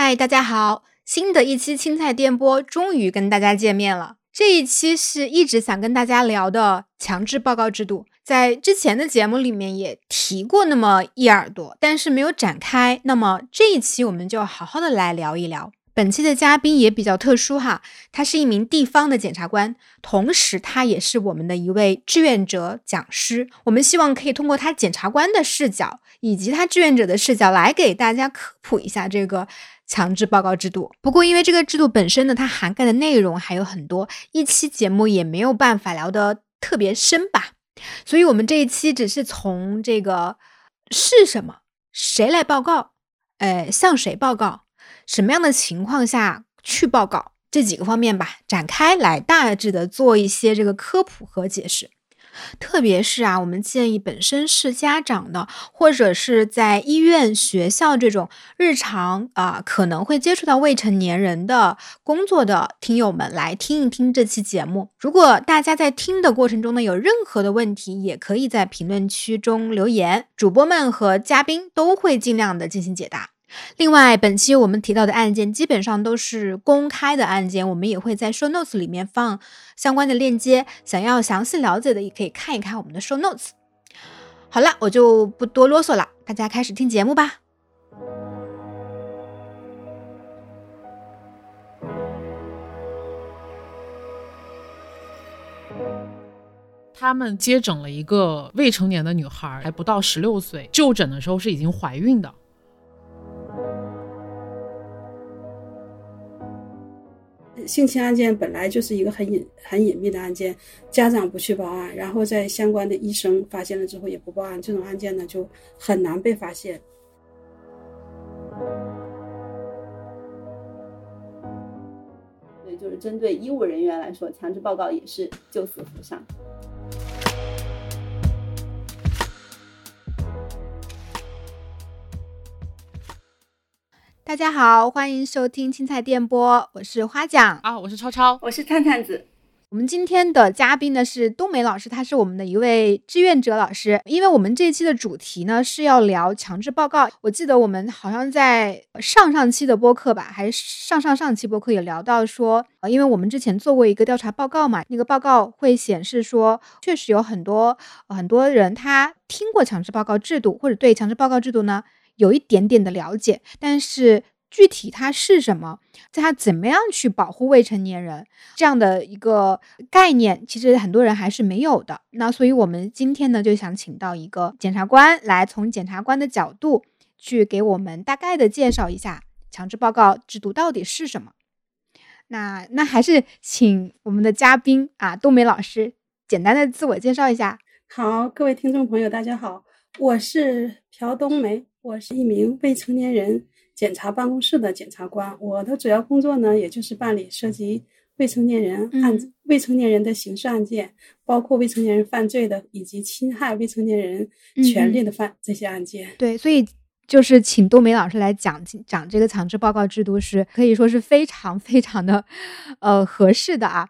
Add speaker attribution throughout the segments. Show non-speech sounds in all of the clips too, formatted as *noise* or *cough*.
Speaker 1: 嗨，大家好！新的一期青菜电波终于跟大家见面了。这一期是一直想跟大家聊的强制报告制度，在之前的节目里面也提过那么一耳朵，但是没有展开。那么这一期我们就好好的来聊一聊。本期的嘉宾也比较特殊哈，他是一名地方的检察官，同时他也是我们的一位志愿者讲师。我们希望可以通过他检察官的视角以及他志愿者的视角来给大家科普一下这个强制报告制度。不过因为这个制度本身呢，它涵盖的内容还有很多，一期节目也没有办法聊得特别深吧，所以我们这一期只是从这个是什么，谁来报告，呃，向谁报告。什么样的情况下去报告这几个方面吧，展开来大致的做一些这个科普和解释。特别是啊，我们建议本身是家长的，或者是在医院、学校这种日常啊可能会接触到未成年人的工作的听友们来听一听这期节目。如果大家在听的过程中呢有任何的问题，也可以在评论区中留言，主播们和嘉宾都会尽量的进行解答。另外，本期我们提到的案件基本上都是公开的案件，我们也会在 show notes 里面放相关的链接，想要详细了解的也可以看一看我们的 show notes。好了，我就不多啰嗦了，大家开始听节目吧。
Speaker 2: 他们接诊了一个未成年的女孩，还不到十六岁，就诊的时候是已经怀孕的。
Speaker 3: 性侵案件本来就是一个很隐很隐秘的案件，家长不去报案，然后在相关的医生发现了之后也不报案，这种案件呢就很难被发现。
Speaker 4: 对，就是针对医务人员来说，强制报告也是救死扶伤。
Speaker 1: 大家好，欢迎收听青菜电波，我是花酱
Speaker 2: 啊，我是超超，
Speaker 4: 我是灿灿子。
Speaker 1: 我们今天的嘉宾呢是冬梅老师，他是我们的一位志愿者老师。因为我们这一期的主题呢是要聊强制报告，我记得我们好像在上上期的播客吧，还是上上上期播客也聊到说，呃，因为我们之前做过一个调查报告嘛，那个报告会显示说，确实有很多很多人他听过强制报告制度，或者对强制报告制度呢。有一点点的了解，但是具体它是什么，在它怎么样去保护未成年人这样的一个概念，其实很多人还是没有的。那所以我们今天呢，就想请到一个检察官来，从检察官的角度去给我们大概的介绍一下强制报告制度到底是什么。那那还是请我们的嘉宾啊，冬梅老师简单的自我介绍一下。
Speaker 3: 好，各位听众朋友，大家好，我是朴冬梅。我是一名未成年人检察办公室的检察官，我的主要工作呢，也就是办理涉及未成年人案、未成年人的刑事案件，包括未成年人犯罪的以及侵害未成年人权利的犯这些案件。
Speaker 1: 对，所以就是请冬梅老师来讲讲这个强制报告制度，是可以说是非常非常的呃合适的啊。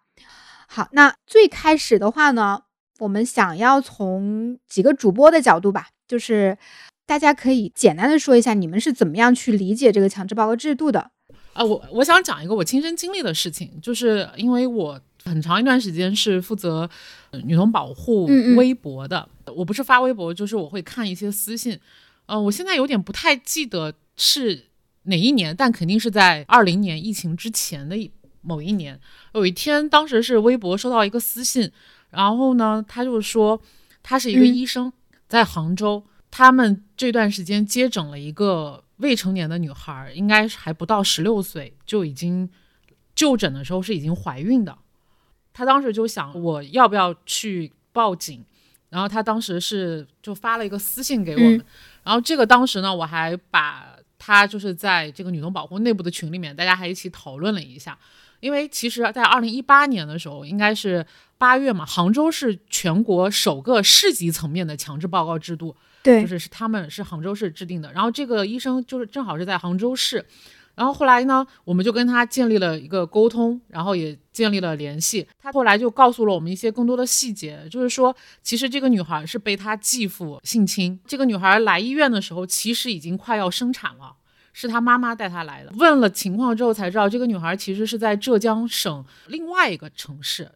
Speaker 1: 好，那最开始的话呢，我们想要从几个主播的角度吧，就是。大家可以简单的说一下，你们是怎么样去理解这个强制报告制度的？
Speaker 2: 啊，我我想讲一个我亲身经历的事情，就是因为我很长一段时间是负责女童保护微博的，我不是发微博，就是我会看一些私信。嗯，我现在有点不太记得是哪一年，但肯定是在二零年疫情之前的某一年。有一天，当时是微博收到一个私信，然后呢，他就说他是一个医生，在杭州。他们这段时间接诊了一个未成年的女孩，应该是还不到十六岁，就已经就诊的时候是已经怀孕的。他当时就想，我要不要去报警？然后他当时是就发了一个私信给我们。然后这个当时呢，我还把他就是在这个女童保护内部的群里面，大家还一起讨论了一下。因为其实，在二零一八年的时候，应该是八月嘛，杭州是全国首个市级层面的强制报告制度。
Speaker 1: 对，
Speaker 2: 就是是他们是杭州市制定的，然后这个医生就是正好是在杭州市，然后后来呢，我们就跟他建立了一个沟通，然后也建立了联系。他后来就告诉了我们一些更多的细节，就是说，其实这个女孩是被她继父性侵。这个女孩来医院的时候，其实已经快要生产了，是他妈妈带他来的。问了情况之后才知道，这个女孩其实是在浙江省另外一个城市。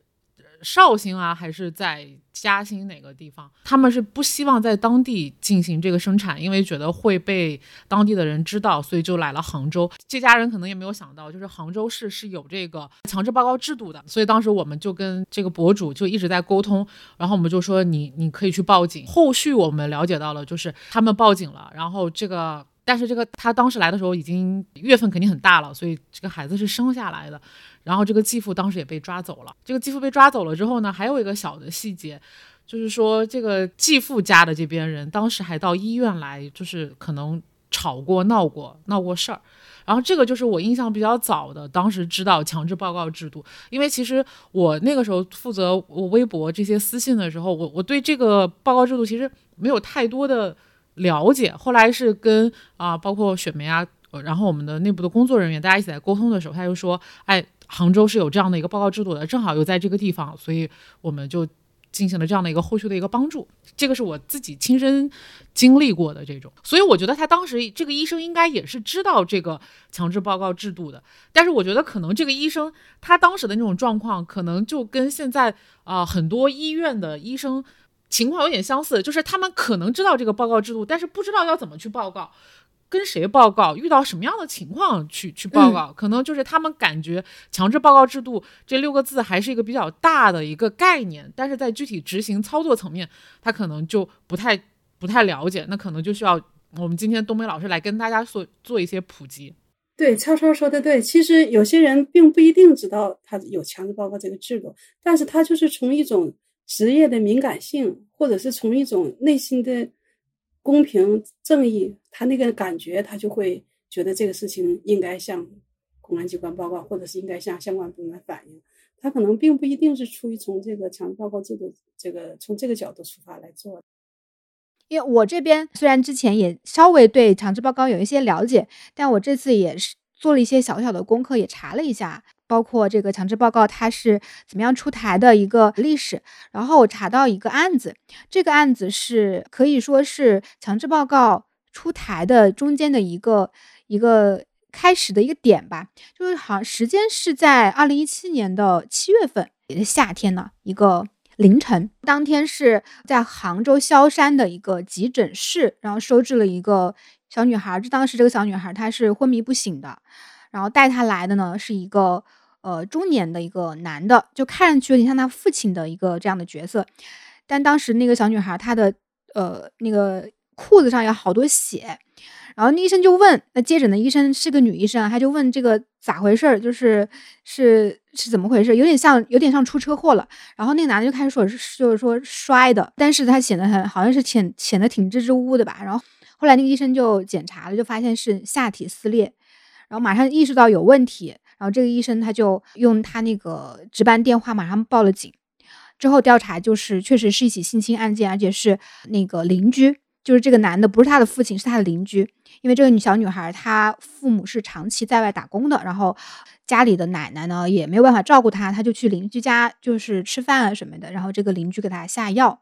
Speaker 2: 绍兴啊，还是在嘉兴哪个地方？他们是不希望在当地进行这个生产，因为觉得会被当地的人知道，所以就来了杭州。这家人可能也没有想到，就是杭州市是有这个强制报告制度的。所以当时我们就跟这个博主就一直在沟通，然后我们就说你你可以去报警。后续我们了解到了，就是他们报警了，然后这个。但是这个他当时来的时候已经月份肯定很大了，所以这个孩子是生下来的。然后这个继父当时也被抓走了。这个继父被抓走了之后呢，还有一个小的细节，就是说这个继父家的这边人当时还到医院来，就是可能吵过、闹过、闹过事儿。然后这个就是我印象比较早的，当时知道强制报告制度，因为其实我那个时候负责我微博这些私信的时候，我我对这个报告制度其实没有太多的。了解，后来是跟啊，包括雪梅啊，然后我们的内部的工作人员，大家一起在沟通的时候，他就说，哎，杭州是有这样的一个报告制度的，正好又在这个地方，所以我们就进行了这样的一个后续的一个帮助。这个是我自己亲身经历过的这种，所以我觉得他当时这个医生应该也是知道这个强制报告制度的，但是我觉得可能这个医生他当时的那种状况，可能就跟现在啊很多医院的医生。情况有点相似，就是他们可能知道这个报告制度，但是不知道要怎么去报告，跟谁报告，遇到什么样的情况去去报告，可能就是他们感觉强制报告制度这六个字还是一个比较大的一个概念，但是在具体执行操作层面，他可能就不太不太了解，那可能就需要我们今天东北老师来跟大家做做一些普及。
Speaker 3: 对，超超说的对，其实有些人并不一定知道他有强制报告这个制度，但是他就是从一种。职业的敏感性，或者是从一种内心的公平正义，他那个感觉，他就会觉得这个事情应该向公安机关报告，或者是应该向相关部门反映。他可能并不一定是出于从这个强制报告制度这个从这个角度出发来做。
Speaker 1: 因为我这边虽然之前也稍微对强制报告有一些了解，但我这次也是做了一些小小的功课，也查了一下。包括这个强制报告它是怎么样出台的一个历史，然后我查到一个案子，这个案子是可以说是强制报告出台的中间的一个一个开始的一个点吧，就是好像时间是在二零一七年的七月份，也是夏天呢一个凌晨，当天是在杭州萧山的一个急诊室，然后收治了一个小女孩，这当时这个小女孩她是昏迷不醒的，然后带她来的呢是一个。呃，中年的一个男的，就看上去有点像他父亲的一个这样的角色，但当时那个小女孩她的呃那个裤子上有好多血，然后那医生就问，那接诊的医生是个女医生，他就问这个咋回事儿，就是是是怎么回事，有点像有点像出车祸了，然后那个男的就开始说就是说摔的，但是他显得很好像是显显得挺支支吾吾的吧，然后后来那个医生就检查了，就发现是下体撕裂，然后马上意识到有问题。然后这个医生他就用他那个值班电话马上报了警，之后调查就是确实是一起性侵案件，而且是那个邻居，就是这个男的不是他的父亲，是他的邻居。因为这个女小女孩她父母是长期在外打工的，然后家里的奶奶呢也没有办法照顾她，她就去邻居家就是吃饭啊什么的，然后这个邻居给她下药，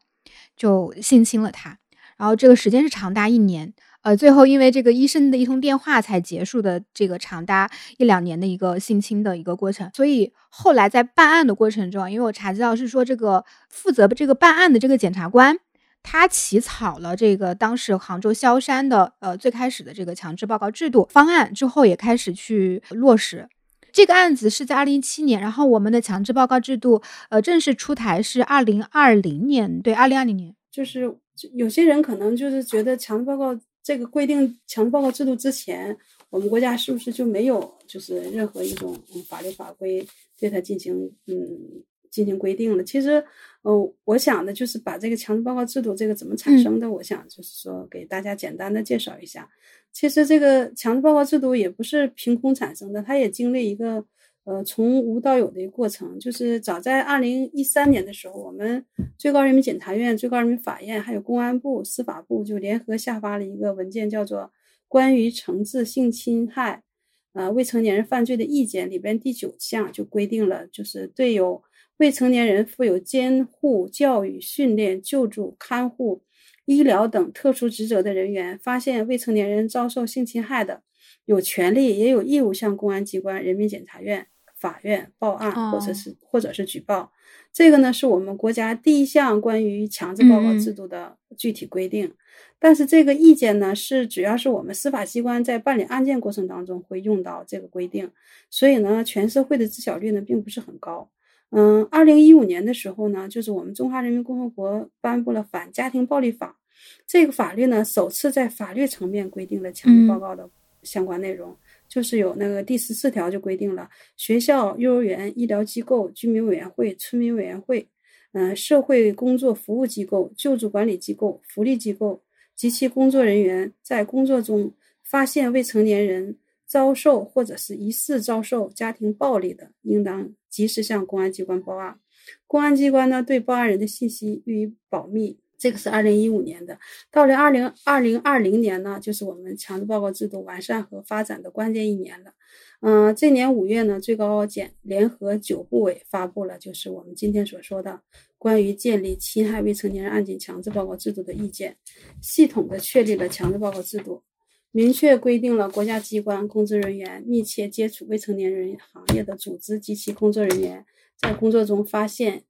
Speaker 1: 就性侵了她，然后这个时间是长达一年。呃，最后因为这个医生的一通电话才结束的这个长达一两年的一个性侵的一个过程，所以后来在办案的过程中，因为我查资料是说这个负责这个办案的这个检察官，他起草了这个当时杭州萧山的呃最开始的这个强制报告制度方案之后，也开始去落实这个案子是在二零一七年，然后我们的强制报告制度呃正式出台是二零二零年，对，二零二零年，
Speaker 3: 就是有些人可能就是觉得强制报告。这个规定强制报告制度之前，我们国家是不是就没有就是任何一种法律法规对它进行嗯进行规定了？其实，呃，我想的就是把这个强制报告制度这个怎么产生的，我想就是说给大家简单的介绍一下。其实这个强制报告制度也不是凭空产生的，它也经历一个。呃，从无到有的一个过程，就是早在二零一三年的时候，我们最高人民检察院、最高人民法院还有公安部、司法部就联合下发了一个文件，叫做《关于惩治性侵害呃未成年人犯罪的意见》，里边第九项就规定了，就是对有未成年人负有监护、教育、训练、救助、看护、医疗等特殊职责的人员，发现未成年人遭受性侵害的。有权利也有义务向公安机关、人民检察院、法院报案，或者是或者是举报。这个呢，是我们国家第一项关于强制报告制度的具体规定。但是这个意见呢，是主要是我们司法机关在办理案件过程当中会用到这个规定，所以呢，全社会的知晓率呢并不是很高。嗯，二零一五年的时候呢，就是我们中华人民共和国颁布了《反家庭暴力法》，这个法律呢首次在法律层面规定了强制报告的相关内容。就是有那个第十四条就规定了，学校、幼儿园、医疗机构、居民委员会、村民委员会，嗯，社会工作服务机构、救助管理机构、福利机构及其工作人员在工作中发现未成年人遭受或者是疑似遭受家庭暴力的，应当及时向公安机关报案。公安机关呢，对报案人的信息予以保密。这个是二零一五年的，到了二零二零二零年呢，就是我们强制报告制度完善和发展的关键一年了。嗯，这年五月呢，最高检联合九部委发布了就是我们今天所说的关于建立侵害未成年人案件强制报告制度的意见，系统的确立了强制报告制度，明确规定了国家机关公职人员密切接触未成年人行业的组织及其工作人员，在工作中发现。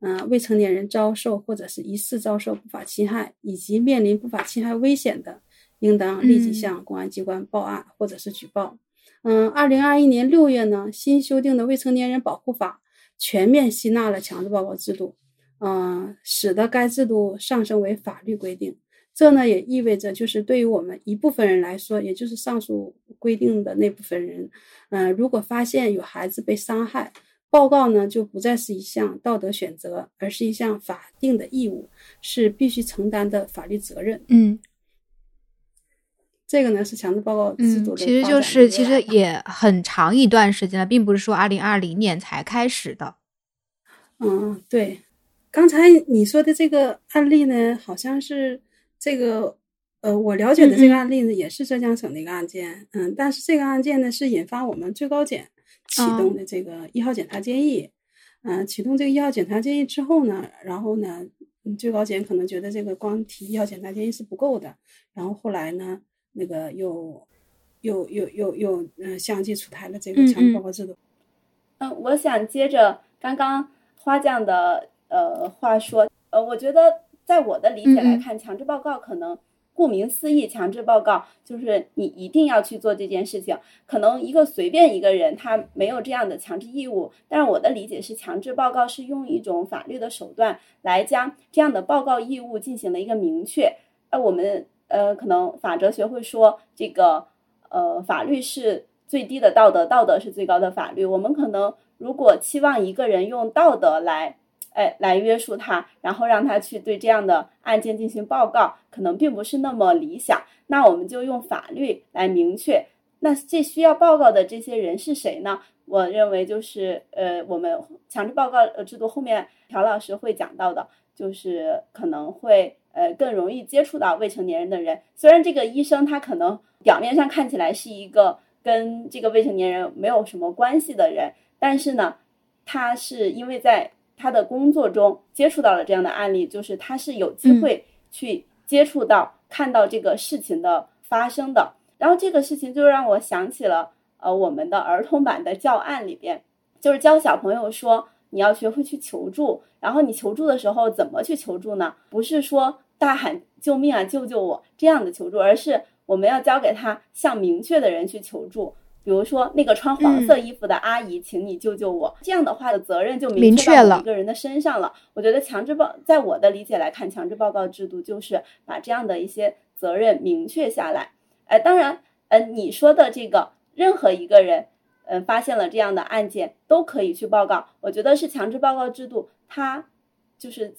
Speaker 3: 嗯，未成年人遭受或者是疑似遭受不法侵害，以及面临不法侵害危险的，应当立即向公安机关报案或者是举报。嗯，二零二一年六月呢，新修订的《未成年人保护法》全面吸纳了强制报告制度，嗯，使得该制度上升为法律规定。这呢也意味着，就是对于我们一部分人来说，也就是上述规定的那部分人，嗯，如果发现有孩子被伤害，报告呢，就不再是一项道德选择，而是一项法定的义务，是必须承担的法律责任。
Speaker 1: 嗯，
Speaker 3: 这个呢是强制报告制度的。
Speaker 1: 其实就是其实也很长一段时间了，并不是说二零二零年才开始的。
Speaker 3: 嗯，对。刚才你说的这个案例呢，好像是这个呃，我了解的这个案例呢，也是浙江省的一个案件。嗯，但是这个案件呢，是引发我们最高检。启动的这个一号检察建议，嗯，启动这个一号检察建议之后呢，然后呢，最高检可能觉得这个光提一号检察建议是不够的，然后后来呢，那个又又又又又嗯，相继出台了这个强制报告制度。
Speaker 4: 嗯，我想接着刚刚花匠的呃话说，呃，我觉得在我的理解来看，强制报告可能。顾名思义，强制报告就是你一定要去做这件事情。可能一个随便一个人他没有这样的强制义务，但是我的理解是，强制报告是用一种法律的手段来将这样的报告义务进行了一个明确。呃，我们呃可能法哲学会说，这个呃法律是最低的道德，道德是最高的法律。我们可能如果期望一个人用道德来。哎，来约束他，然后让他去对这样的案件进行报告，可能并不是那么理想。那我们就用法律来明确，那这需要报告的这些人是谁呢？我认为就是呃，我们强制报告呃制度后面朴老师会讲到的，就是可能会呃更容易接触到未成年人的人。虽然这个医生他可能表面上看起来是一个跟这个未成年人没有什么关系的人，但是呢，他是因为在他的工作中接触到了这样的案例，就是他是有机会去接触到、看到这个事情的发生的。然后这个事情就让我想起了，呃，我们的儿童版的教案里边，就是教小朋友说你要学会去求助。然后你求助的时候怎么去求助呢？不是说大喊救命啊、救救我这样的求助，而是我们要教给他向明确的人去求助。比如说，那个穿黄色衣服的阿姨，请你救救我。这样的话的责任就明确到一个人的身上了。我觉得强制报，在我的理解来看，强制报告制度就是把这样的一些责任明确下来。哎，当然，呃，你说的这个任何一个人，嗯，发现了这样的案件都可以去报告。我觉得是强制报告制度，它就是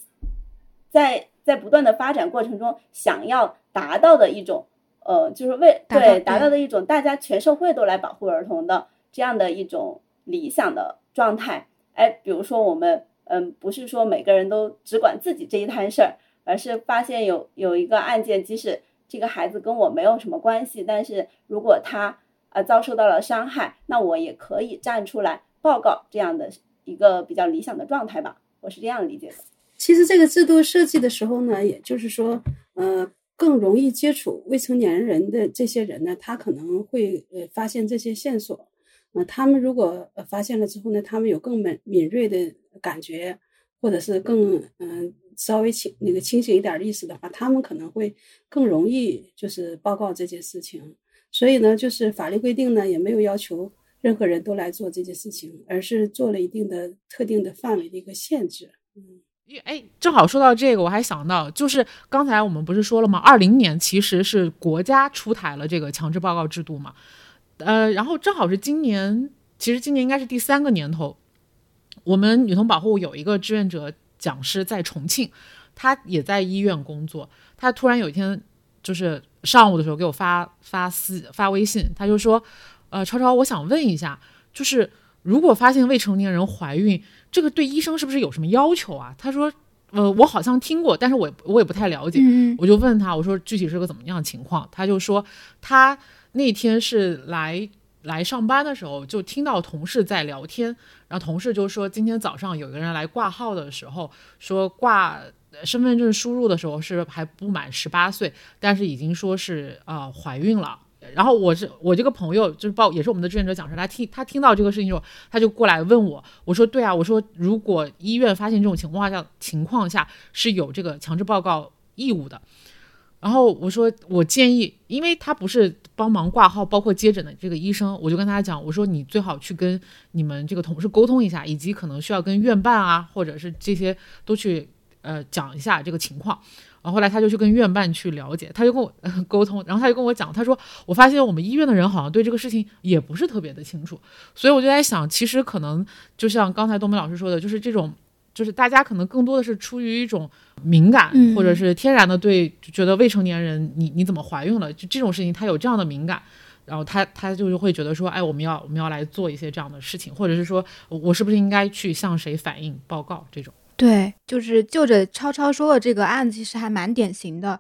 Speaker 4: 在在不断的发展过程中想要达到的一种。呃，就是为对达到的一种大家全社会都来保护儿童的这样的一种理想的状态。哎，比如说我们，嗯，不是说每个人都只管自己这一摊事儿，而是发现有有一个案件，即使这个孩子跟我没有什么关系，但是如果他呃遭受到了伤害，那我也可以站出来报告这样的一个比较理想的状态吧。我是这样理解的。
Speaker 3: 其实这个制度设计的时候呢，也就是说，呃。更容易接触未成年人的这些人呢，他可能会呃发现这些线索。呃，他们如果发现了之后呢，他们有更敏敏锐的感觉，或者是更嗯稍微清那个清醒一点意识的话，他们可能会更容易就是报告这件事情。所以呢，就是法律规定呢，也没有要求任何人都来做这件事情，而是做了一定的特定的范围的一个限制。嗯。
Speaker 2: 因为哎，正好说到这个，我还想到，就是刚才我们不是说了吗？二零年其实是国家出台了这个强制报告制度嘛，呃，然后正好是今年，其实今年应该是第三个年头，我们女童保护有一个志愿者讲师在重庆，他也在医院工作，他突然有一天就是上午的时候给我发发私发微信，他就说，呃，超超，我想问一下，就是如果发现未成年人怀孕。这个对医生是不是有什么要求啊？他说，呃，我好像听过，但是我我也不太了解。我就问他，我说具体是个怎么样的情况？他就说，他那天是来来上班的时候，就听到同事在聊天，然后同事就说，今天早上有个人来挂号的时候，说挂身份证输入的时候是还不满十八岁，但是已经说是啊怀孕了。然后我是我这个朋友，就是报也是我们的志愿者讲师，他听他听到这个事情之后，他就过来问我，我说对啊，我说如果医院发现这种情况下情况下是有这个强制报告义务的，然后我说我建议，因为他不是帮忙挂号包括接诊的这个医生，我就跟他讲，我说你最好去跟你们这个同事沟通一下，以及可能需要跟院办啊，或者是这些都去呃讲一下这个情况。然后后来他就去跟院办去了解，他就跟我 *laughs* 沟通，然后他就跟我讲，他说我发现我们医院的人好像对这个事情也不是特别的清楚，所以我就在想，其实可能就像刚才东梅老师说的，就是这种，就是大家可能更多的是出于一种敏感，或者是天然的对觉得未成年人你你怎么怀孕了，就这种事情他有这样的敏感，然后他他就是会觉得说，哎，我们要我们要来做一些这样的事情，或者是说我是不是应该去向谁反映报告这种。
Speaker 1: 对，就是就着超超说的这个案子，其实还蛮典型的，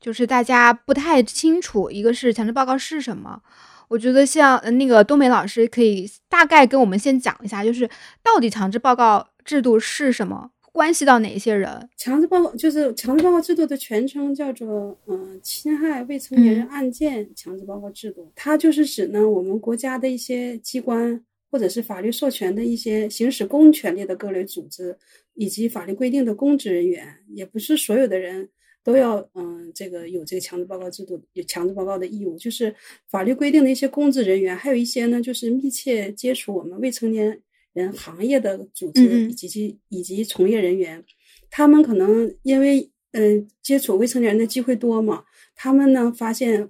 Speaker 1: 就是大家不太清楚，一个是强制报告是什么。我觉得像那个冬梅老师可以大概跟我们先讲一下，就是到底强制报告制度是什么，关系到哪些人？
Speaker 3: 强制报告就是强制报告制度的全称叫做嗯侵害未成年人案件强制报告制度，它就是指呢我们国家的一些机关或者是法律授权的一些行使公权力的各类组织。以及法律规定的公职人员，也不是所有的人都要，嗯，这个有这个强制报告制度，有强制报告的义务。就是法律规定的一些公职人员，还有一些呢，就是密切接触我们未成年人行业的组织以及及以及从业人员，他们可能因为，嗯，接触未成年人的机会多嘛，他们呢发现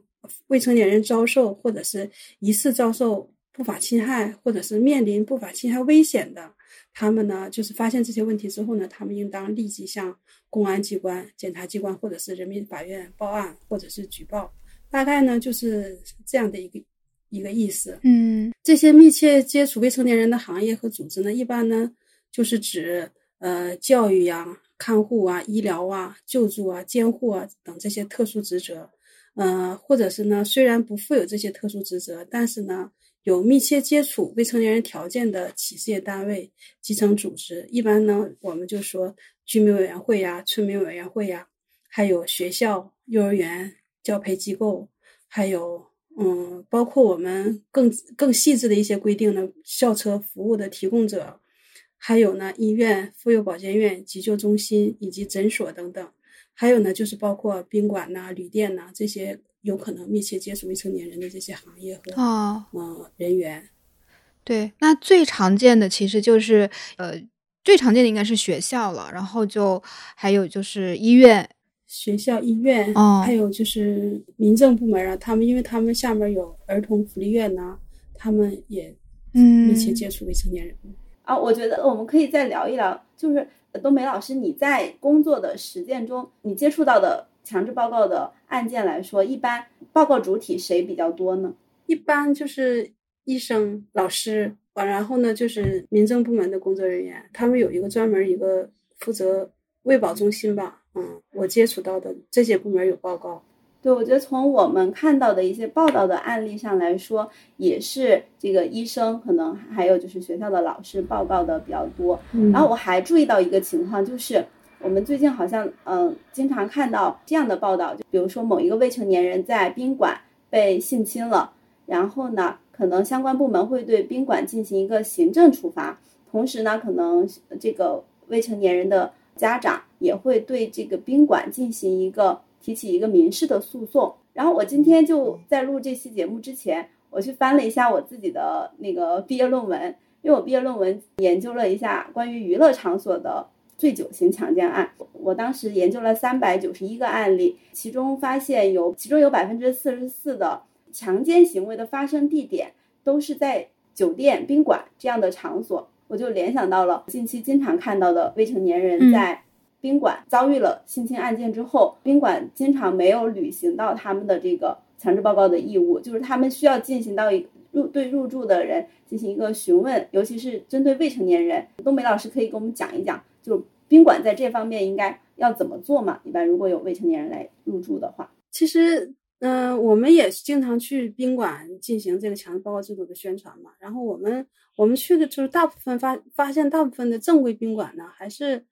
Speaker 3: 未成年人遭受或者是疑似遭受不法侵害，或者是面临不法侵害危险的。他们呢，就是发现这些问题之后呢，他们应当立即向公安机关、检察机关或者是人民法院报案或者是举报。大概呢就是这样的一个一个意思。
Speaker 1: 嗯，
Speaker 3: 这些密切接触未成年人的行业和组织呢，一般呢就是指呃教育呀、看护啊、医疗啊、救助啊、监护啊等这些特殊职责。呃，或者是呢，虽然不负有这些特殊职责，但是呢。有密切接触未成年人条件的企事业单位、基层组织，一般呢，我们就说居民委员会呀、村民委员会呀，还有学校、幼儿园、教培机构，还有嗯，包括我们更更细致的一些规定呢，校车服务的提供者，还有呢，医院、妇幼保健院、急救中心以及诊所等等，还有呢，就是包括宾馆呐、旅店呐这些。有可能密切接触未成年人的这些行业和
Speaker 1: 哦，
Speaker 3: 嗯人员，
Speaker 1: 对，那最常见的其实就是呃，最常见的应该是学校了，然后就还有就是医院、
Speaker 3: 学校、医院，
Speaker 1: 哦，
Speaker 3: 还有就是民政部门啊，他们因为他们下面有儿童福利院呐，他们也
Speaker 1: 嗯
Speaker 3: 密切接触未成年人
Speaker 4: 啊。我觉得我们可以再聊一聊，就是冬梅老师你在工作的实践中，你接触到的。强制报告的案件来说，一般报告主体谁比较多呢？
Speaker 3: 一般就是医生、老师，完然后呢就是民政部门的工作人员，他们有一个专门一个负责卫保中心吧。嗯，我接触到的这些部门有报告。
Speaker 4: 对，我觉得从我们看到的一些报道的案例上来说，也是这个医生可能还有就是学校的老师报告的比较多。然后我还注意到一个情况，就是我们最近好像嗯经常看到这样的报道，就比如说某一个未成年人在宾馆被性侵了，然后呢，可能相关部门会对宾馆进行一个行政处罚，同时呢，可能这个未成年人的家长也会对这个宾馆进行一个提起一个民事的诉讼。然后我今天就在录这期节目之前，我去翻了一下我自己的那个毕业论文，因为我毕业论文研究了一下关于娱乐场所的。醉酒型强奸案，我当时研究了三百九十一个案例，其中发现有其中有百分之四十四的强奸行为的发生地点都是在酒店、宾馆这样的场所，我就联想到了近期经常看到的未成年人在宾馆遭遇了性侵案件之后，宾馆经常没有履行到他们的这个强制报告的义务，就是他们需要进行到一入对入住的人进行一个询问，尤其是针对未成年人，东北老师可以给我们讲一讲。就宾馆在这方面应该要怎么做嘛？一般如果有未成年人来入住的话，
Speaker 3: 其实，嗯，我们也经常去宾馆进行这个强制报告制度的宣传嘛。然后我们我们去的就是大部分发发现，大部分的正规宾馆呢，还是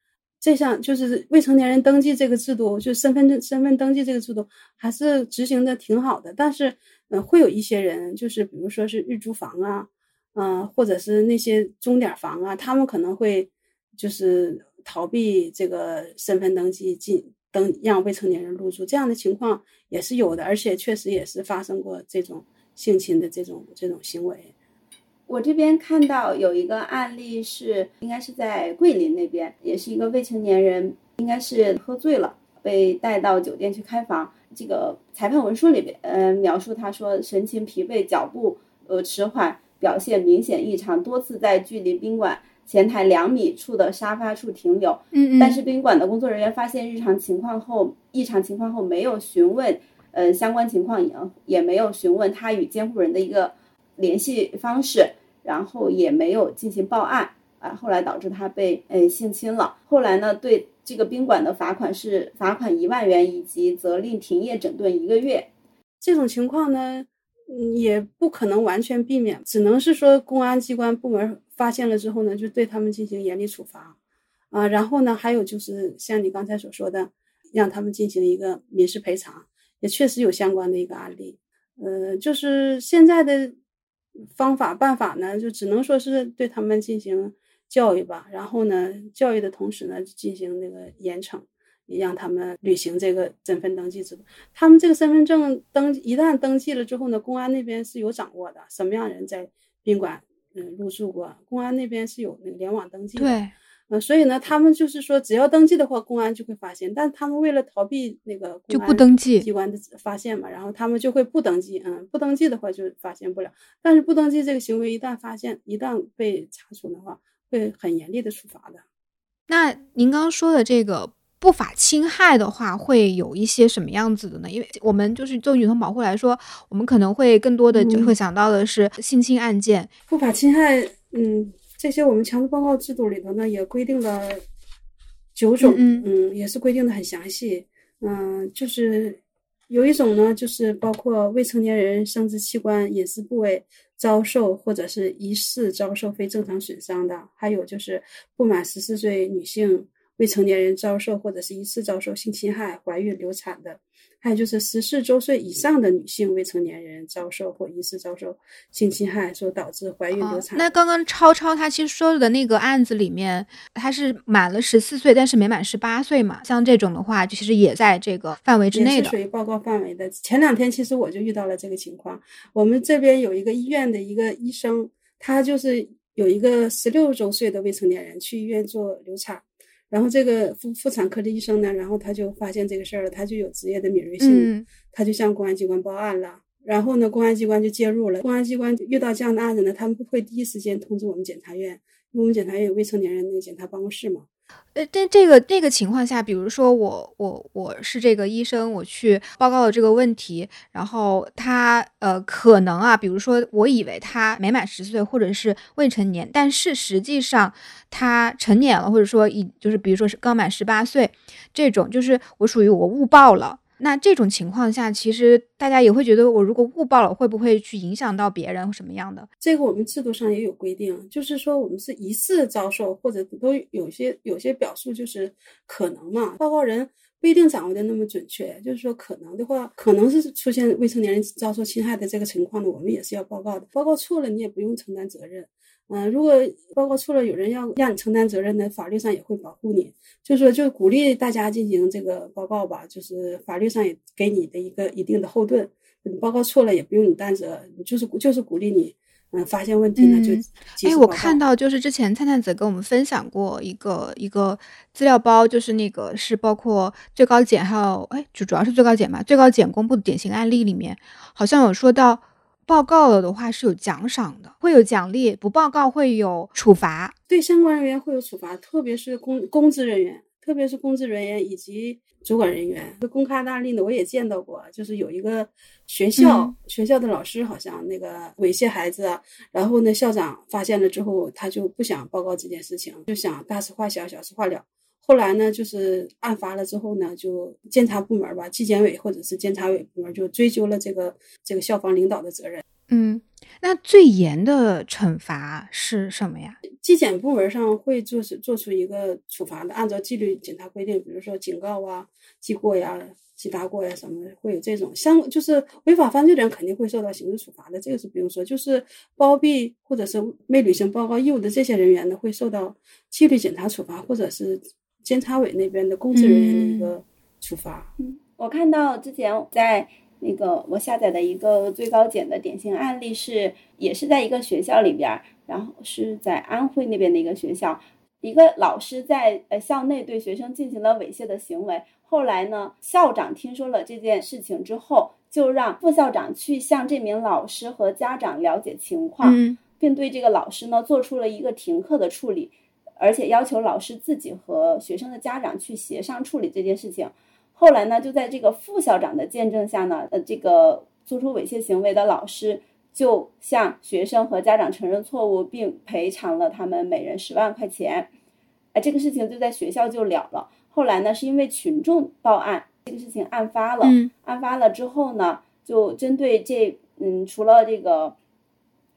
Speaker 3: 这项就是未成年人登记这个制度，就身份证身份登记这个制度还是执行的挺好的。但是，嗯，会有一些人，就是比如说是日租房啊，嗯，或者是那些钟点房啊，他们可能会。就是逃避这个身份登记进登让未成年人入住这样的情况也是有的，而且确实也是发生过这种性侵的这种这种行为。
Speaker 4: 我这边看到有一个案例是，应该是在桂林那边，也是一个未成年人，应该是喝醉了被带到酒店去开房。这个裁判文书里边，呃，描述他说神情疲惫，脚步呃迟缓，表现明显异常，多次在距离宾馆。前台两米处的沙发处停留，
Speaker 1: 嗯
Speaker 4: 嗯，但是宾馆的工作人员发现日常情况后，异常情况后没有询问，呃，相关情况也也没有询问他与监护人的一个联系方式，然后也没有进行报案，啊，后来导致他被呃性侵了。后来呢，对这个宾馆的罚款是罚款一万元，以及责令停业整顿一个月。
Speaker 3: 这种情况呢？也不可能完全避免，只能是说公安机关部门发现了之后呢，就对他们进行严厉处罚，啊，然后呢，还有就是像你刚才所说的，让他们进行一个民事赔偿，也确实有相关的一个案例。呃，就是现在的方法办法呢，就只能说是对他们进行教育吧，然后呢，教育的同时呢，进行那个严惩。让他们履行这个身份登记制度。他们这个身份证登一旦登记了之后呢，公安那边是有掌握的，什么样人在宾馆嗯入住过，公安那边是有那个联网登记的。
Speaker 1: 对，
Speaker 3: 嗯，所以呢，他们就是说，只要登记的话，公安就会发现。但他们为了逃避那个
Speaker 1: 就不登记
Speaker 3: 机关的发现嘛，然后他们就会不登记。嗯，不登记的话就发现不了。但是不登记这个行为一旦发现，一旦被查处的话，会很严厉的处罚的。
Speaker 1: 那您刚刚说的这个。不法侵害的话，会有一些什么样子的呢？因为我们就是就女童保护来说，我们可能会更多的就会想到的是性侵案件。
Speaker 3: 不法侵害，嗯，这些我们强制报告制度里头呢也规定了九种，嗯，也是规定的很详细。嗯，就是有一种呢，就是包括未成年人生殖器官、隐私部位遭受或者是疑似遭受非正常损伤的，还有就是不满十四岁女性。未成年人遭受或者是一次遭受性侵害、怀孕、流产的，还有就是十四周岁以上的女性未成年人遭受或疑似遭受性侵害所导致怀孕、流产。
Speaker 1: 那刚刚超超他其实说的那个案子里面，他是满了十四岁，但是没满十八岁嘛？像这种的话，其实也在这个范围之内的，
Speaker 3: 属于报告范围的。前两天其实我就遇到了这个情况，我们这边有一个医院的一个医生，他就是有一个十六周岁的未成年人去医院做流产。然后这个妇妇产科的医生呢，然后他就发现这个事儿了，他就有职业的敏锐性，他就向公安机关报案了。然后呢，公安机关就介入了。公安机关遇到这样的案子呢，他们会第一时间通知我们检察院，因为我们检察院有未成年人那个检察办公室嘛。
Speaker 1: 呃，这这个这个情况下，比如说我我我是这个医生，我去报告了这个问题，然后他呃可能啊，比如说我以为他没满十岁或者是未成年，但是实际上他成年了，或者说已就是比如说是刚满十八岁，这种就是我属于我误报了，那这种情况下，其实大家也会觉得，我如果误报了，会不会去影响到别人什么样的？
Speaker 3: 这个我们制度上也有规定，就是说我们是疑似遭受，或者都有些有些表述就是可能嘛，报告人不一定掌握的那么准确，就是说可能的话，可能是出现未成年人遭受侵害的这个情况呢，我们也是要报告的。报告错了，你也不用承担责任。嗯，如果报告错了，有人要让你承担责任呢，法律上也会保护你。就是说，就鼓励大家进行这个报告吧，就是法律上也给你的一个一定的后盾。你报告错了也不用你担责，就是就是鼓励你，嗯，发现问题呢就。
Speaker 1: 哎，我看到就是之前灿灿子跟我们分享过一个一个资料包，就是那个是包括最高检还有哎，就主要是最高检嘛，最高检公布的典型案例里面，好像有说到。报告了的话是有奖赏的，会有奖励；不报告会有处罚。
Speaker 3: 对相关人员会有处罚，特别是公公职人员，特别是公职人员以及主管人员。公开案例呢，我也见到过，就是有一个学校学校的老师好像那个猥亵孩子，然后呢校长发现了之后，他就不想报告这件事情，就想大事化小，小事化了。后来呢，就是案发了之后呢，就监察部门吧，纪检委或者是监察委部门就追究了这个这个校方领导的责任。
Speaker 1: 嗯，那最严的惩罚是什么呀？
Speaker 3: 纪检部门上会做是做出一个处罚的，按照纪律检查规定，比如说警告啊、记过呀、记大过呀什么，会有这种相就是违法犯罪的人肯定会受到刑事处罚的，这个是不用说。就是包庇或者是没履行报告义务的这些人员呢，会受到纪律检查处罚或者是。监察委那边的工作人员的一个处罚。
Speaker 4: 嗯，我看到之前在那个我下载的一个最高检的典型案例是，也是在一个学校里边，然后是在安徽那边的一个学校，一个老师在呃校内对学生进行了猥亵的行为。后来呢，校长听说了这件事情之后，就让副校长去向这名老师和家长了解情况，嗯并对这个老师呢做出了一个停课的处理。而且要求老师自己和学生的家长去协商处理这件事情。后来呢，就在这个副校长的见证下呢，呃，这个做出猥亵行为的老师就向学生和家长承认错误，并赔偿了他们每人十万块钱。哎，这个事情就在学校就了了。后来呢，是因为群众报案，这个事情案发了。案发了之后呢，就针对这嗯，除了这个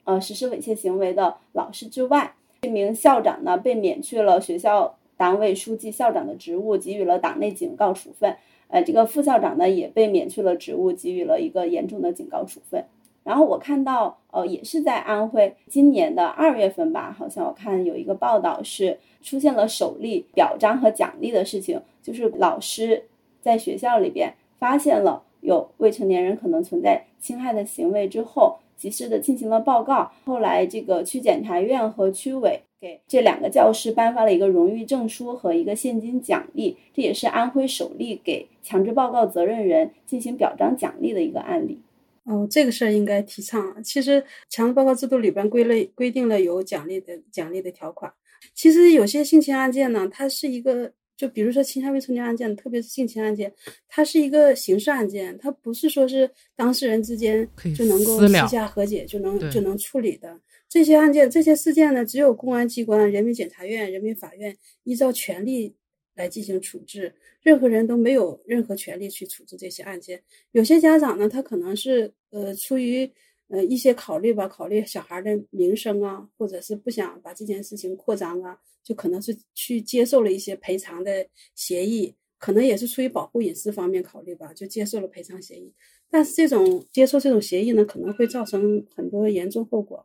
Speaker 4: 呃实施猥亵行为的老师之外。这名校长呢，被免去了学校党委书记、校长的职务，给予了党内警告处分。呃，这个副校长呢，也被免去了职务，给予了一个严重的警告处分。然后我看到，呃，也是在安徽，今年的二月份吧，好像我看有一个报道是出现了首例表彰和奖励的事情，就是老师在学校里边发现了有未成年人可能存在侵害的行为之后。及时的进行了报告，后来这个区检察院和区委给这两个教师颁发了一个荣誉证书和一个现金奖励，这也是安徽首例给强制报告责任人进行表彰奖励的一个案例。
Speaker 3: 哦，这个事儿应该提倡。其实强制报告制度里边规类规定了有奖励的奖励的条款。其实有些性侵案件呢，它是一个。就比如说侵害未成年案件，特别是性侵案件，它是一个刑事案件，它不是说是当事人之间就能够私下和解就能就能处理的。这些案件、这些事件呢，只有公安机关、人民检察院、人民法院依照权利来进行处置，任何人都没有任何权利去处置这些案件。有些家长呢，他可能是呃出于。呃，一些考虑吧，考虑小孩的名声啊，或者是不想把这件事情扩张啊，就可能是去接受了一些赔偿的协议，可能也是出于保护隐私方面考虑吧，就接受了赔偿协议。但是这种接受这种协议呢，可能会造成很多严重后果，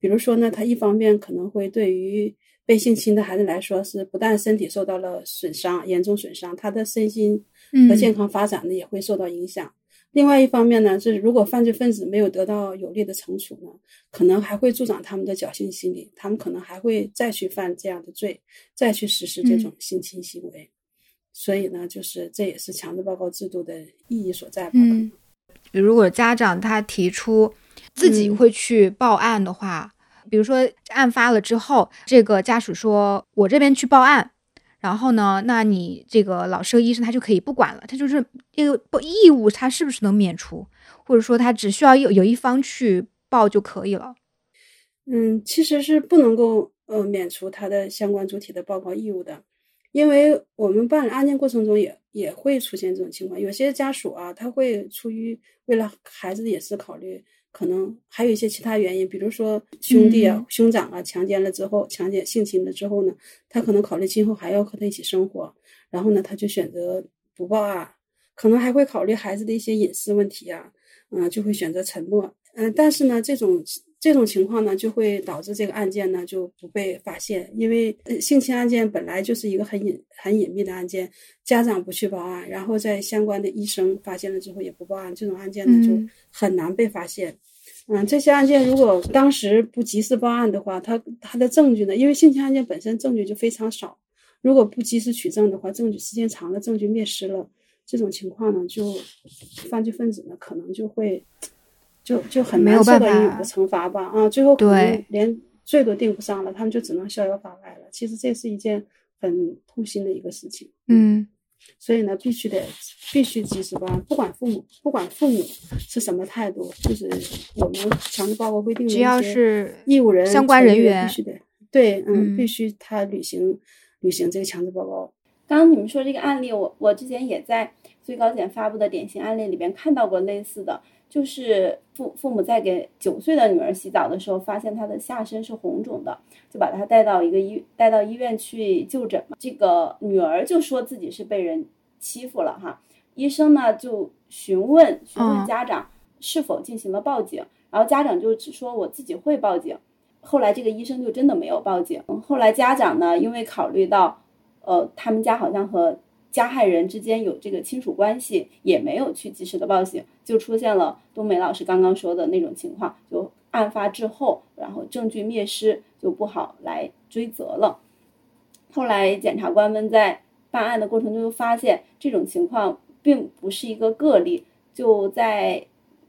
Speaker 3: 比如说呢，他一方面可能会对于被性侵的孩子来说，是不但身体受到了损伤，严重损伤，他的身心和健康发展呢也会受到影响。另外一方面呢，就是如果犯罪分子没有得到有力的惩处呢，可能还会助长他们的侥幸心理，他们可能还会再去犯这样的罪，再去实施这种性侵行为。所以呢，就是这也是强制报告制度的意义所在吧。
Speaker 1: 嗯，如果家长他提出自己会去报案的话，比如说案发了之后，这个家属说我这边去报案。然后呢？那你这个老师和医生他就可以不管了，他就是这个不义务，他是不是能免除？或者说他只需要有有一方去报就可以了？
Speaker 3: 嗯，其实是不能够呃免除他的相关主体的报告义务的，因为我们办案件过程中也也会出现这种情况，有些家属啊，他会出于为了孩子的隐私考虑，可能还有一些其他原因，比如说兄弟啊、兄长啊强奸了之后，强奸性侵了之后呢，他可能考虑今后还要和他一起生活，然后呢，他就选择不报案，可能还会考虑孩子的一些隐私问题啊，嗯，就会选择沉默，嗯，但是呢，这种。这种情况呢，就会导致这个案件呢就不被发现，因为性侵案件本来就是一个很隐、很隐秘的案件，家长不去报案，然后在相关的医生发现了之后也不报案，这种案件呢就很难被发现。嗯，这些案件如果当时不及时报案的话，他他的证据呢，因为性侵案件本身证据就非常少，如果不及时取证的话，证据时间长了，证据灭失了，这种情况呢，就犯罪分子呢可能就会。就就很难受到应有的惩罚吧，啊，最后可能连罪都定不上了，他们就只能逍遥法外了。其实这是一件很痛心的一个事情，
Speaker 1: 嗯，
Speaker 3: 所以呢，必须得必须及时报案，不管父母不管父母是什么态度，就是我们强制报告规定的
Speaker 1: 只要是
Speaker 3: 义务人
Speaker 1: 相关人员
Speaker 3: 必须得对，嗯，必须他履行履行这个强制报告。
Speaker 4: 刚刚你们说这个案例，我我之前也在最高检发布的典型案例里边看到过类似的。就是父父母在给九岁的女儿洗澡的时候，发现她的下身是红肿的，就把她带到一个医带到医院去就诊嘛。这个女儿就说自己是被人欺负了哈，医生呢就询问询问家长是否进行了报警，然后家长就只说我自己会报警。后来这个医生就真的没有报警。后来家长呢，因为考虑到，呃，他们家好像和加害人之间有这个亲属关系，也没有去及时的报警，就出现了冬梅老师刚刚说的那种情况，就案发之后，然后证据灭失，就不好来追责了。后来检察官们在办案的过程中发现，这种情况并不是一个个例，就在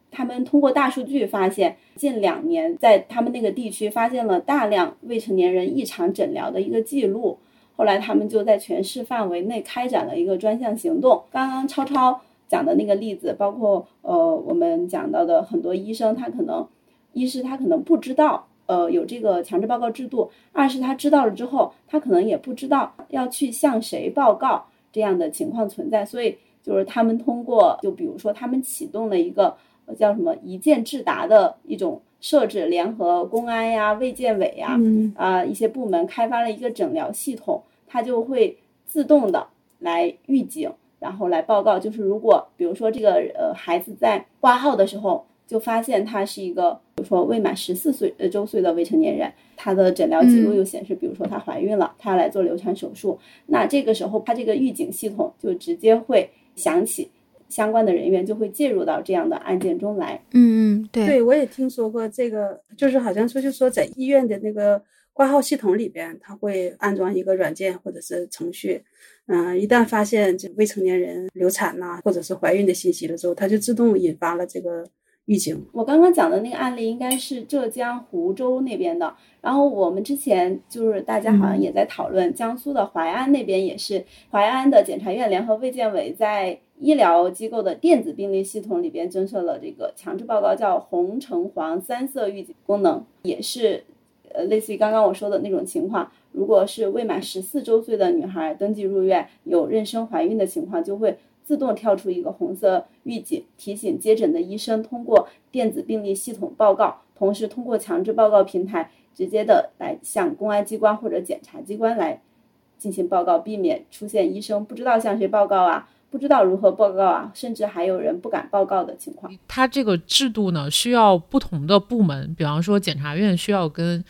Speaker 4: 他们通过大数据发现，近两年在他们那个地区发现了大量未成年人异常诊疗的一个记录。后来他们就在全市范围内开展了一个专项行动。刚刚超超讲的那个例子，包括呃我们讲到的很多医生，他可能一是他可能不知道呃有这个强制报告制度，二是他知道了之后，他可能也不知道要去向谁报告这样的情况存在。所以就是他们通过，就比如说他们启动了一个叫什么一键智达的一种。设置联合公安呀、卫健委呀啊一些部门开发了一个诊疗系统，它就会自动的来预警，然后来报告。就是如果比如说这个呃孩子在挂号的时候就发现他是一个比如说未满十四岁呃周岁的未成年人，他的诊疗记录又显示，比如说她怀孕了，她要来做流产手术，那这个时候他这个预警系统就直接会响起。相关的人员就会介入到这样的案件中来。
Speaker 1: 嗯嗯，对，
Speaker 3: 对我也听说过这个，就是好像说，就说在医院的那个挂号系统里边，他会安装一个软件或者是程序。嗯，一旦发现这未成年人流产呐，或者是怀孕的信息了之后，它就自动引发了这个预警。
Speaker 4: 我刚刚讲的那个案例应该是浙江湖州那边的。然后我们之前就是大家好像也在讨论，江苏的淮安那边也是，淮安的检察院联合卫健委在。医疗机构的电子病历系统里边增设了这个强制报告，叫红橙黄三色预警功能，也是呃类似于刚刚我说的那种情况。如果是未满十四周岁的女孩登记入院有妊娠怀孕的情况，就会自动跳出一个红色预警，提醒接诊的医生通过电子病历系统报告，同时通过强制报告平台直接的来向公安机关或者检察机关来进行报告，避免出现医生不知道向谁报告啊。不知道如何报告啊，甚至还有人不敢报告的情况。
Speaker 2: 它这个制度呢，需要不同的部门，比方说检察院需要跟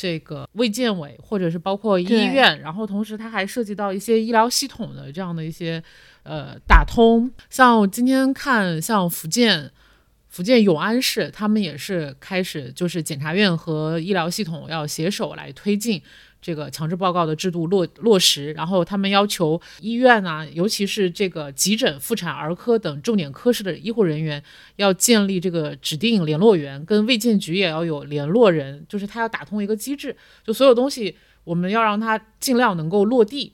Speaker 2: 这个卫健委，或者是包括医院，然后同时它还涉及到一些医疗系统的这样的一些呃打通。像今天看，像福建福建永安市，他们也是开始就是检察院和医疗系统要携手来推进。这个强制报告的制度落落实，然后他们要求医院啊，尤其是这个急诊、妇产、儿科等重点科室的医护人员，要建立这个指定联络员，跟卫健局也要有联络人，就是他要打通一个机制，就所有东西我们要让它尽量能够落地，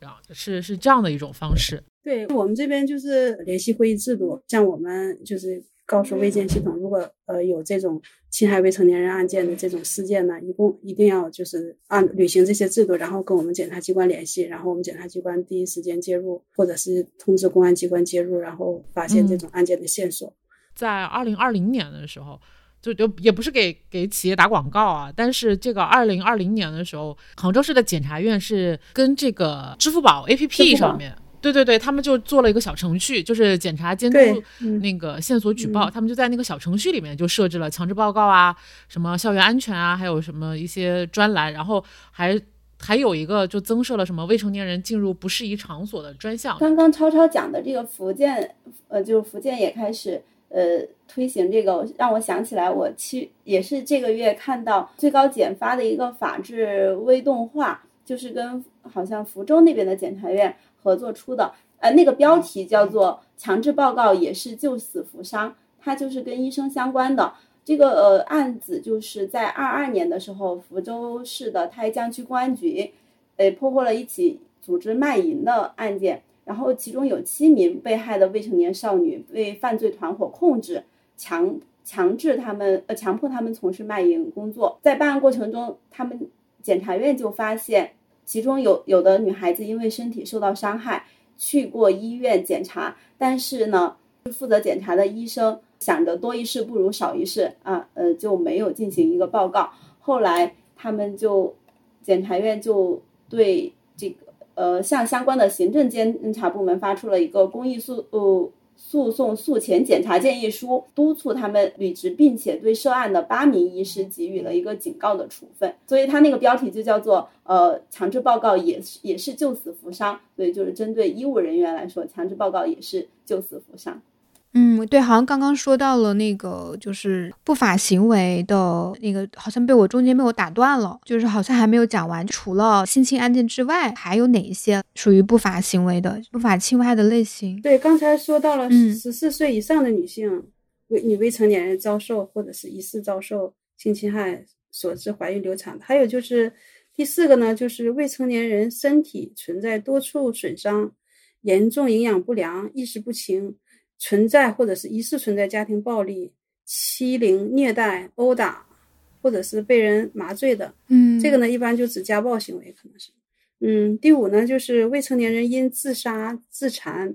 Speaker 2: 啊，是是这样的一种方式。
Speaker 3: 对我们这边就是联系会议制度，像我们就是告诉卫健系统，如果呃有这种侵害未成年人案件的这种事件呢，一共一定要就是按履行这些制度，然后跟我们检察机关联系，然后我们检察机关第一时间介入，或者是通知公安机关介入，然后发现这种案件的线索。
Speaker 2: 在二零二零年的时候。就就也不是给给企业打广告啊，但是这个二零二零年的时候，杭州市的检察院是跟这个支付宝 APP 上面，对对对，他们就做了一个小程序，就是检查监督那个线索举报，他们就在那个小程序里面就设置了强制报告啊，什么校园安全啊，还有什么一些专栏，然后还还有一个就增设了什么未成年人进入不适宜场所的专项。
Speaker 4: 刚刚超超讲的这个福建，呃，就是福建也开始。呃，推行这个让我想起来，我去也是这个月看到最高检发的一个法制微动画，就是跟好像福州那边的检察院合作出的。呃，那个标题叫做“强制报告也是救死扶伤”，它就是跟医生相关的。这个呃案子就是在二二年的时候，福州市的台江区公安局，呃破获了一起组织卖淫的案件。然后，其中有七名被害的未成年少女被犯罪团伙控制，强强制他们呃强迫他们从事卖淫工作。在办案过程中，他们检察院就发现，其中有有的女孩子因为身体受到伤害，去过医院检查，但是呢，负责检查的医生想着多一事不如少一事啊，呃就没有进行一个报告。后来他们就检察院就对这个。呃，向相关的行政监察部门发出了一个公益诉呃诉讼诉前检查建议书，督促他们履职，并且对涉案的八名医师给予了一个警告的处分。所以他那个标题就叫做呃强制报告也是也是救死扶伤，所以就是针对医务人员来说，强制报告也是救死扶伤。
Speaker 1: 嗯，对，好像刚刚说到了那个，就是不法行为的那个，好像被我中间被我打断了，就是好像还没有讲完。除了性侵案件之外，还有哪一些属于不法行为的、不法侵害的类型？
Speaker 3: 对，刚才说到了十四岁以上的女性，未女未成年人遭受或者是疑似遭受性侵害所致怀孕流产的，还有就是第四个呢，就是未成年人身体存在多处损伤、严重营养不良、意识不清。存在或者是疑似存在家庭暴力、欺凌、虐待、殴打，或者是被人麻醉的，
Speaker 1: 嗯，
Speaker 3: 这个呢一般就指家暴行为，可能是，嗯，第五呢就是未成年人因自杀、自残、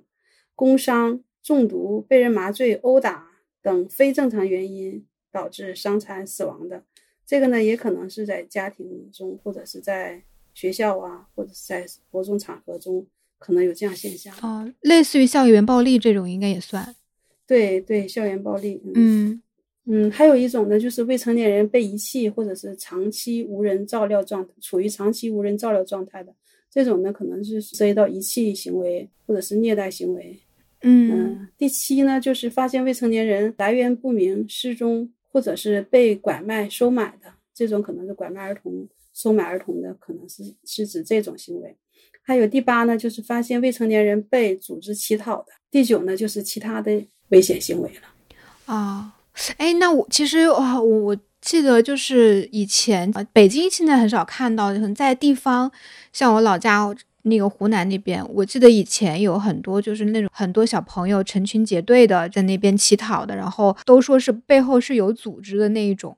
Speaker 3: 工伤、中毒、被人麻醉、殴打等非正常原因导致伤残死亡的，这个呢也可能是在家庭中或者是在学校啊，或者是在某种场合中。可能有这样现象
Speaker 1: 哦，类似于校园暴力这种应该也算。
Speaker 3: 对对，校园暴力。
Speaker 1: 嗯
Speaker 3: 嗯，还有一种呢，就是未成年人被遗弃或者是长期无人照料状，处于长期无人照料状态的这种呢，可能是涉及到遗弃行为或者是虐待行为。
Speaker 1: 嗯，
Speaker 3: 第七呢，就是发现未成年人来源不明、失踪或者是被拐卖、收买的这种，可能是拐卖儿童、收买儿童的，可能是是指这种行为。还有第八呢，就是发现未成年人被组织乞讨的。第九呢，就是其他的危险行为了。
Speaker 1: 啊，哎，那我其实我我记得就是以前北京现在很少看到，可能在地方，像我老家那个湖南那边，我记得以前有很多就是那种很多小朋友成群结队的在那边乞讨的，然后都说是背后是有组织的那一种。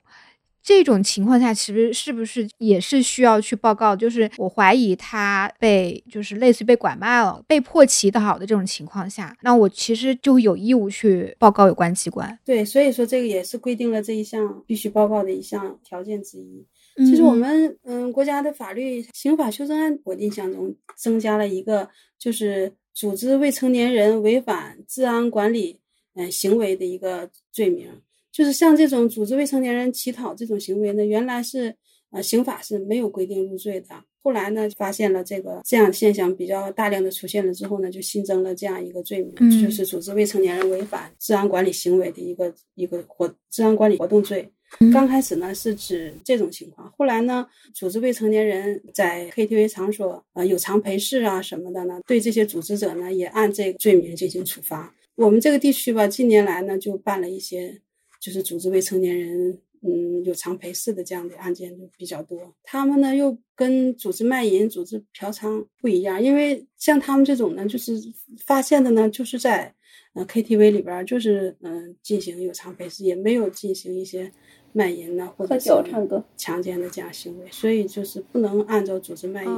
Speaker 1: 这种情况下，其实是不是也是需要去报告？就是我怀疑他被，就是类似于被拐卖了，被迫乞讨的这种情况下，那我其实就有义务去报告有关机关。
Speaker 3: 对，所以说这个也是规定了这一项必须报告的一项条件之一。其实我们嗯国家的法律刑法修正案，我印象中增加了一个，就是组织未成年人违反治安管理嗯行为的一个罪名。就是像这种组织未成年人乞讨这种行为呢，原来是呃刑法是没有规定入罪的。后来呢，发现了这个这样现象比较大量的出现了之后呢，就新增了这样一个罪名，就是组织未成年人违反治安管理行为的一个一个活治安管理活动罪。刚开始呢是指这种情况，后来呢，组织未成年人在 KTV 场所呃有偿陪侍啊什么的呢，对这些组织者呢也按这个罪名进行处罚。我们这个地区吧，近年来呢就办了一些。就是组织未成年人，嗯，有偿陪侍的这样的案件就比较多。他们呢又跟组织卖淫、组织嫖娼不一样，因为像他们这种呢，就是发现的呢，就是在呃 KTV 里边就是嗯进行有偿陪侍，也没有进行一些卖淫呐或者
Speaker 4: 酒唱歌
Speaker 3: 强奸的这样行为，所以就是不能按照组织卖淫，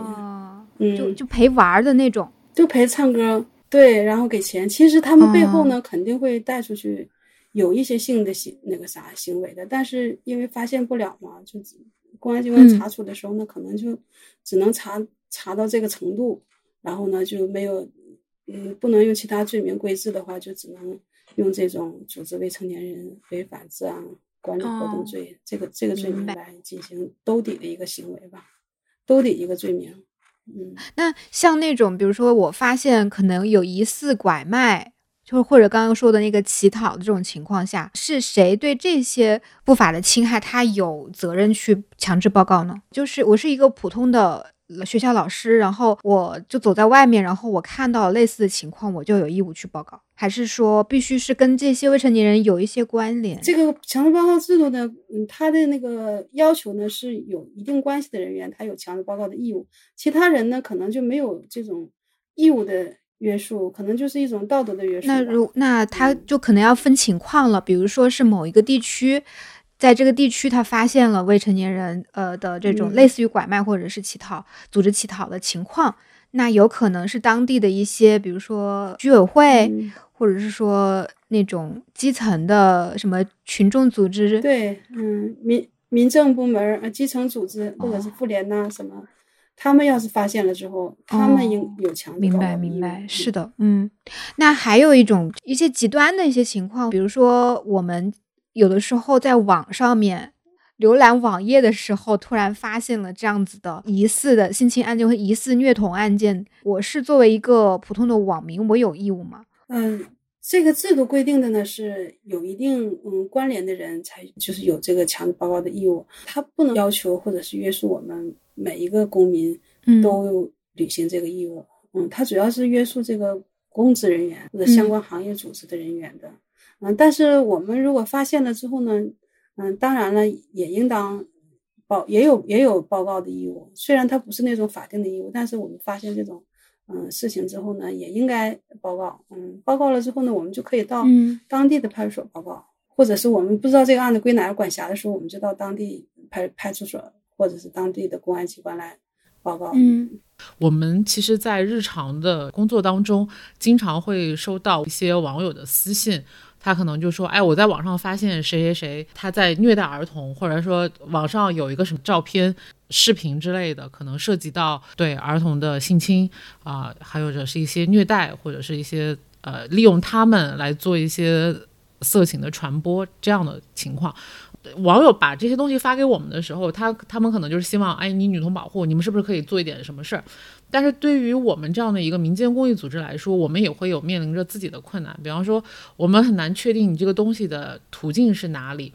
Speaker 1: 嗯，就就陪玩的那种，
Speaker 3: 就陪唱歌，对，然后给钱。其实他们背后呢肯定会带出去有一些性的行那个啥行为的，但是因为发现不了嘛，就公安机关查处的时候呢，可能就只能查查到这个程度，然后呢就没有。嗯，不能用其他罪名规制的话，就只能用这种组织未成年人违反治安管理活动罪这个这个罪名来进行兜底的一个行为吧，兜底一个罪名。嗯，
Speaker 1: 那像那种，比如说我发现可能有疑似拐卖，就是或者刚刚说的那个乞讨的这种情况下，是谁对这些不法的侵害他有责任去强制报告呢？就是我是一个普通的。学校老师，然后我就走在外面，然后我看到类似的情况，我就有义务去报告，还是说必须是跟这些未成年人有一些关联？
Speaker 3: 这个强制报告制度呢，嗯，它的那个要求呢是有一定关系的人员，他有强制报告的义务，其他人呢可能就没有这种义务的约束，可能就是一种道德的约束。
Speaker 1: 那如那他就可能要分情况了，比如说是某一个地区。在这个地区，他发现了未成年人呃的这种类似于拐卖或者是乞讨、组织乞讨的情况，那有可能是当地的一些，比如说居委会，或者是说那种基层的什么群众组织，
Speaker 3: 对，嗯，民民政部门呃基层组织或者是妇联呐什么，他们要是发现了之后，他们应有强制
Speaker 1: 明白明白，是的，嗯，那还有一种一些极端的一些情况，比如说我们。有的时候在网上面浏览网页的时候，突然发现了这样子的疑似的性侵案件和疑似虐童案件，我是作为一个普通的网民，我有义务吗？
Speaker 3: 嗯，这个制度规定的呢是有一定嗯关联的人才就是有这个强制报告的义务，他不能要求或者是约束我们每一个公民都履行这个义务。嗯，他主要是约束这个公职人员或者相关行业组织的人员的。嗯，但是我们如果发现了之后呢，嗯，当然了，也应当报，也有也有报告的义务。虽然它不是那种法定的义务，但是我们发现这种嗯事情之后呢，也应该报告。嗯，报告了之后呢，我们就可以到当地的派出所报告，或者是我们不知道这个案子归哪个管辖的时候，我们就到当地派派出所或者是当地的公安机关来报告。
Speaker 1: 嗯，
Speaker 2: 我们其实，在日常的工作当中，经常会收到一些网友的私信。他可能就说：“哎，我在网上发现谁谁谁他在虐待儿童，或者说网上有一个什么照片、视频之类的，可能涉及到对儿童的性侵啊，还有者是一些虐待，或者是一些呃利用他们来做一些色情的传播这样的情况。网友把这些东西发给我们的时候，他他们可能就是希望，哎，你女童保护，你们是不是可以做一点什么事儿？”但是对于我们这样的一个民间公益组织来说，我们也会有面临着自己的困难。比方说，我们很难确定你这个东西的途径是哪里，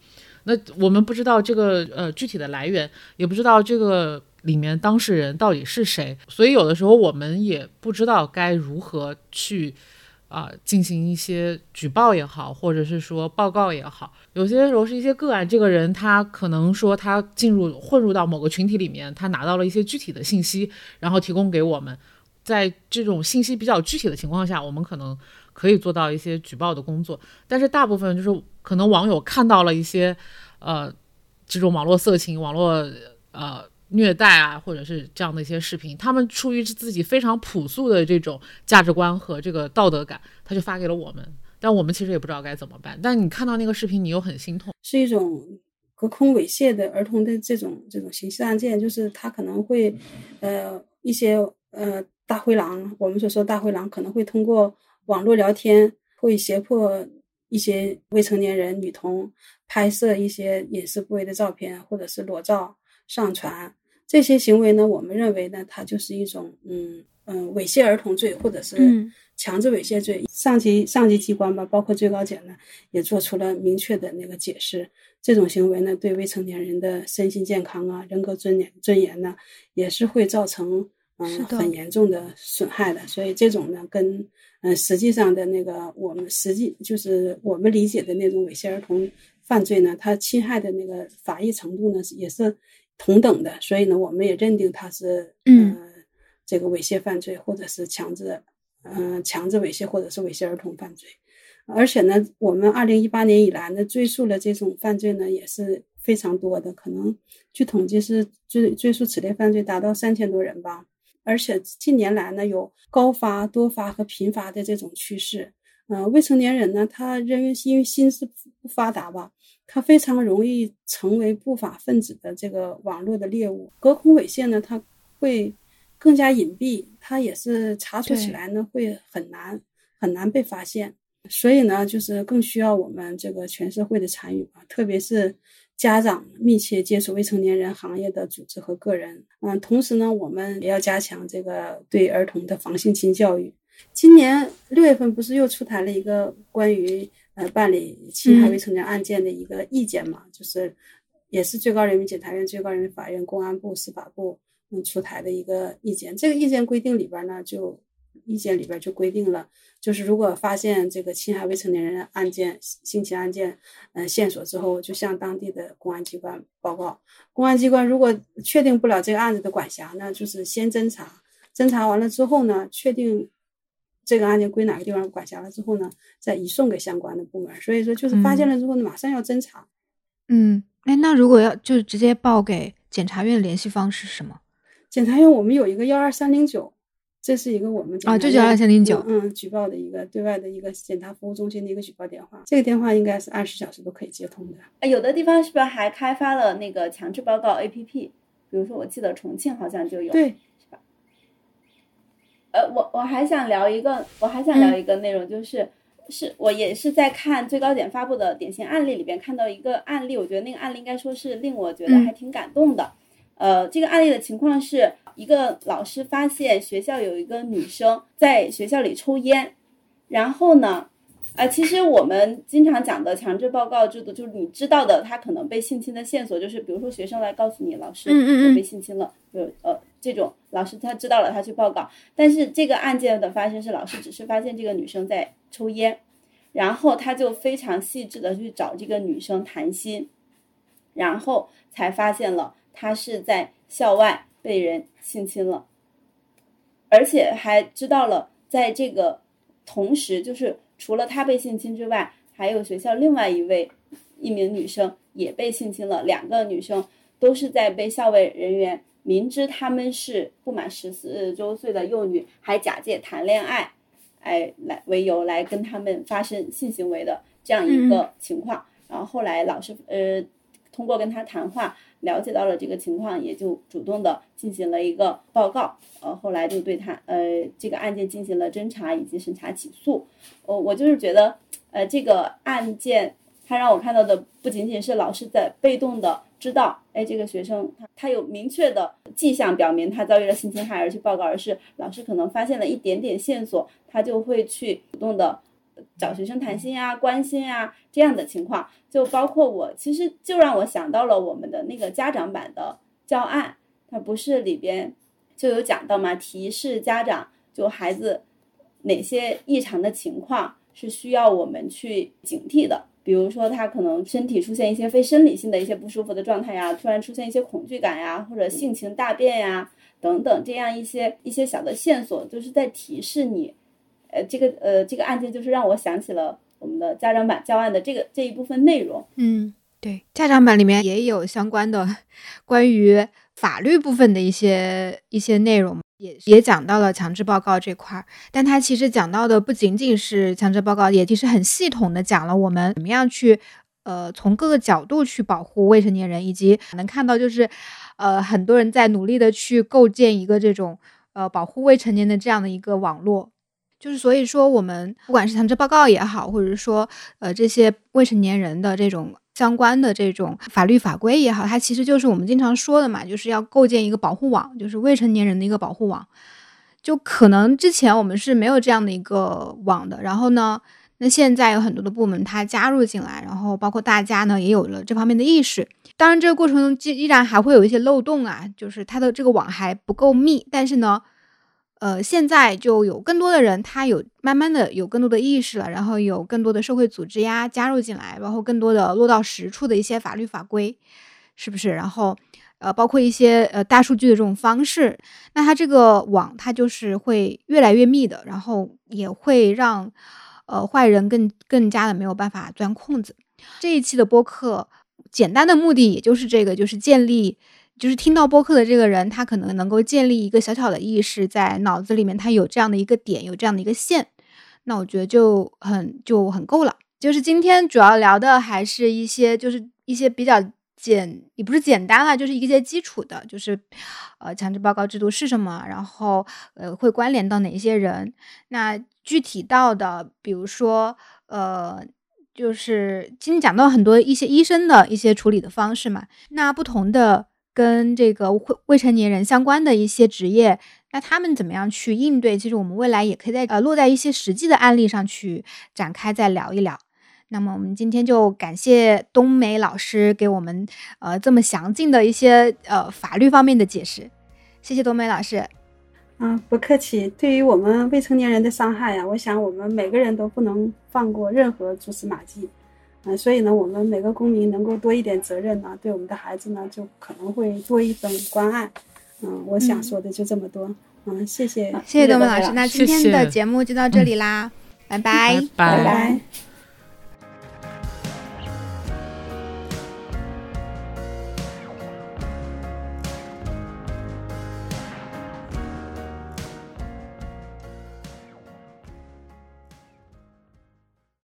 Speaker 2: 那我们不知道这个呃具体的来源，也不知道这个里面当事人到底是谁，所以有的时候我们也不知道该如何去。啊，进行一些举报也好，或者是说报告也好，有些时候是一些个案，这个人他可能说他进入混入到某个群体里面，他拿到了一些具体的信息，然后提供给我们，在这种信息比较具体的情况下，我们可能可以做到一些举报的工作，但是大部分就是可能网友看到了一些，呃，这种网络色情、网络呃。虐待啊，或者是这样的一些视频，他们出于自己非常朴素的这种价值观和这个道德感，他就发给了我们，但我们其实也不知道该怎么办。但你看到那个视频，你又很心痛，
Speaker 3: 是一种隔空猥亵的儿童的这种这种刑事案件，就是他可能会，呃，一些呃大灰狼，我们所说大灰狼可能会通过网络聊天，会胁迫一些未成年人女童拍摄一些隐私部位的照片，或者是裸照上传。这些行为呢，我们认为呢，它就是一种嗯嗯猥亵儿童罪，或者是强制猥亵罪。上级上级机关吧，包括最高检呢，也做出了明确的那个解释。这种行为呢，对未成年人的身心健康啊、人格尊严尊严呢，也是会造成嗯很严重的损害的。所以这种呢，跟嗯实际上的那个我们实际就是我们理解的那种猥亵儿童犯罪呢，它侵害的那个法益程度呢，也是。同等的，所以呢，我们也认定它是嗯，这个猥亵犯罪，或者是强制，嗯，强制猥亵，或者是猥亵儿童犯罪。而且呢，我们二零一八年以来呢，追溯了这种犯罪呢也是非常多的，可能据统计是追追溯此类犯罪达到三千多人吧。而且近年来呢，有高发、多发和频发的这种趋势。嗯，未成年人呢，他认为因为心智不发达吧，他非常容易成为不法分子的这个网络的猎物。隔空猥亵呢，他会更加隐蔽，他也是查处起来呢会很难很难被发现。所以呢，就是更需要我们这个全社会的参与吧，特别是。家长密切接触未成年人行业的组织和个人，嗯，同时呢，我们也要加强这个对儿童的防性侵教育。今年六月份不是又出台了一个关于呃办理侵害未成年案件的一个意见嘛？就是也是最高人民检察院、最高人民法院、公安部、司法部嗯出台的一个意见。这个意见规定里边呢，就意见里边就规定了。就是如果发现这个侵害未成年人案件、性侵案件，嗯，线索之后，就向当地的公安机关报告。公安机关如果确定不了这个案子的管辖呢，就是先侦查，侦查完了之后呢，确定这个案件归哪个地方管辖了之后呢，再移送给相关的部门。所以说，就是发现了之后呢，马上要侦查。
Speaker 1: 嗯，哎，那如果要就直接报给检察院联系方式是什么？
Speaker 3: 检察院我们有一个幺二三零九。这是一个我们
Speaker 1: 啊，就叫二三零九，
Speaker 3: 嗯，举报的一个对外的一个检察服务中心的一个举报电话。这个电话应该是二十小时都可以接通的。
Speaker 4: 啊有的地方是不是还开发了那个强制报告 APP？比如说，我记得重庆好像就有，
Speaker 3: 对，
Speaker 4: 是吧？呃，我我还想聊一个，我还想聊一个内容，就是是我也是在看最高检发布的典型案例里边看到一个案例，我觉得那个案例应该说是令我觉得还挺感动的。呃，这个案例的情况是一个老师发现学校有一个女生在学校里抽烟，然后呢，啊，其实我们经常讲的强制报告制度，就是你知道的，他可能被性侵的线索，就是比如说学生来告诉你，老师我被性侵了，就呃这种老师他知道了，他去报告。但是这个案件的发生是老师只是发现这个女生在抽烟，然后他就非常细致的去找这个女生谈心，然后才发现了。他是在校外被人性侵了，而且还知道了，在这个同时，就是除了他被性侵之外，还有学校另外一位一名女生也被性侵了。两个女生都是在被校外人员明知他们是不满十四周岁的幼女，还假借谈恋爱，哎来为由来跟他们发生性行为的这样一个情况。然后后来老师呃通过跟他谈话。了解到了这个情况，也就主动的进行了一个报告，呃，后来就对他，呃，这个案件进行了侦查以及审查起诉。我我就是觉得，呃，这个案件，他让我看到的不仅仅是老师在被动的知道，哎，这个学生他他有明确的迹象表明他遭遇了性侵害而去报告，而是老师可能发现了一点点线索，他就会去主动的。找学生谈心啊，关心啊，这样的情况，就包括我，其实就让我想到了我们的那个家长版的教案，它不是里边就有讲到嘛？提示家长，就孩子哪些异常的情况是需要我们去警惕的，比如说他可能身体出现一些非生理性的一些不舒服的状态呀，突然出现一些恐惧感呀，或者性情大变呀，等等，这样一些一些小的线索，就是在提示你。呃，这个呃，这个案件就是让我想起了我们的家长版教案的这个这一部分内容。
Speaker 1: 嗯，对，家长版里面也有相关的关于法律部分的一些一些内容，也也讲到了强制报告这块儿。但它其实讲到的不仅仅是强制报告，也其实很系统的讲了我们怎么样去呃从各个角度去保护未成年人，以及能看到就是呃很多人在努力的去构建一个这种呃保护未成年的这样的一个网络。就是所以说，我们不管是强制报告也好，或者是说，呃，这些未成年人的这种相关的这种法律法规也好，它其实就是我们经常说的嘛，就是要构建一个保护网，就是未成年人的一个保护网。就可能之前我们是没有这样的一个网的，然后呢，那现在有很多的部门它加入进来，然后包括大家呢也有了这方面的意识。当然，这个过程中依然还会有一些漏洞啊，就是它的这个网还不够密，但是呢。呃，现在就有更多的人，他有慢慢的有更多的意识了，然后有更多的社会组织呀加入进来，然后更多的落到实处的一些法律法规，是不是？然后，呃，包括一些呃大数据的这种方式，那它这个网它就是会越来越密的，然后也会让呃坏人更更加的没有办法钻空子。这一期的播客简单的目的也就是这个，就是建立，就是听到播客的这个人，他可能能够建立一个小小的意识在脑子里面，他有这样的一个点，有这样的一个线，那我觉得就很就很够了。就是今天主要聊的还是一些，就是一些比较简，也不是简单了，就是一些基础的，就是呃强制报告制度是什么，然后呃会关联到哪一些人，那具体到的，比如说呃。就是今天讲到很多一些医生的一些处理的方式嘛，那不同的跟这个未未成年人相关的一些职业，那他们怎么样去应对？其实我们未来也可以在呃落在一些实际的案例上去展开再聊一聊。那么我们今天就感谢冬梅老师给我们呃这么详尽的一些呃法律方面的解释，谢谢冬梅老师。
Speaker 3: 啊，不客气。对于我们未成年人的伤害呀，我想我们每个人都不能放过任何蛛丝马迹。嗯，所以呢，我们每个公民能够多一点责任呢，对我们的孩子呢，就可能会多一份关爱。嗯，我想说的就这么多。嗯，谢谢，
Speaker 1: 谢谢东文老师。那今天的节目就到这里啦，拜拜，
Speaker 2: 拜
Speaker 3: 拜。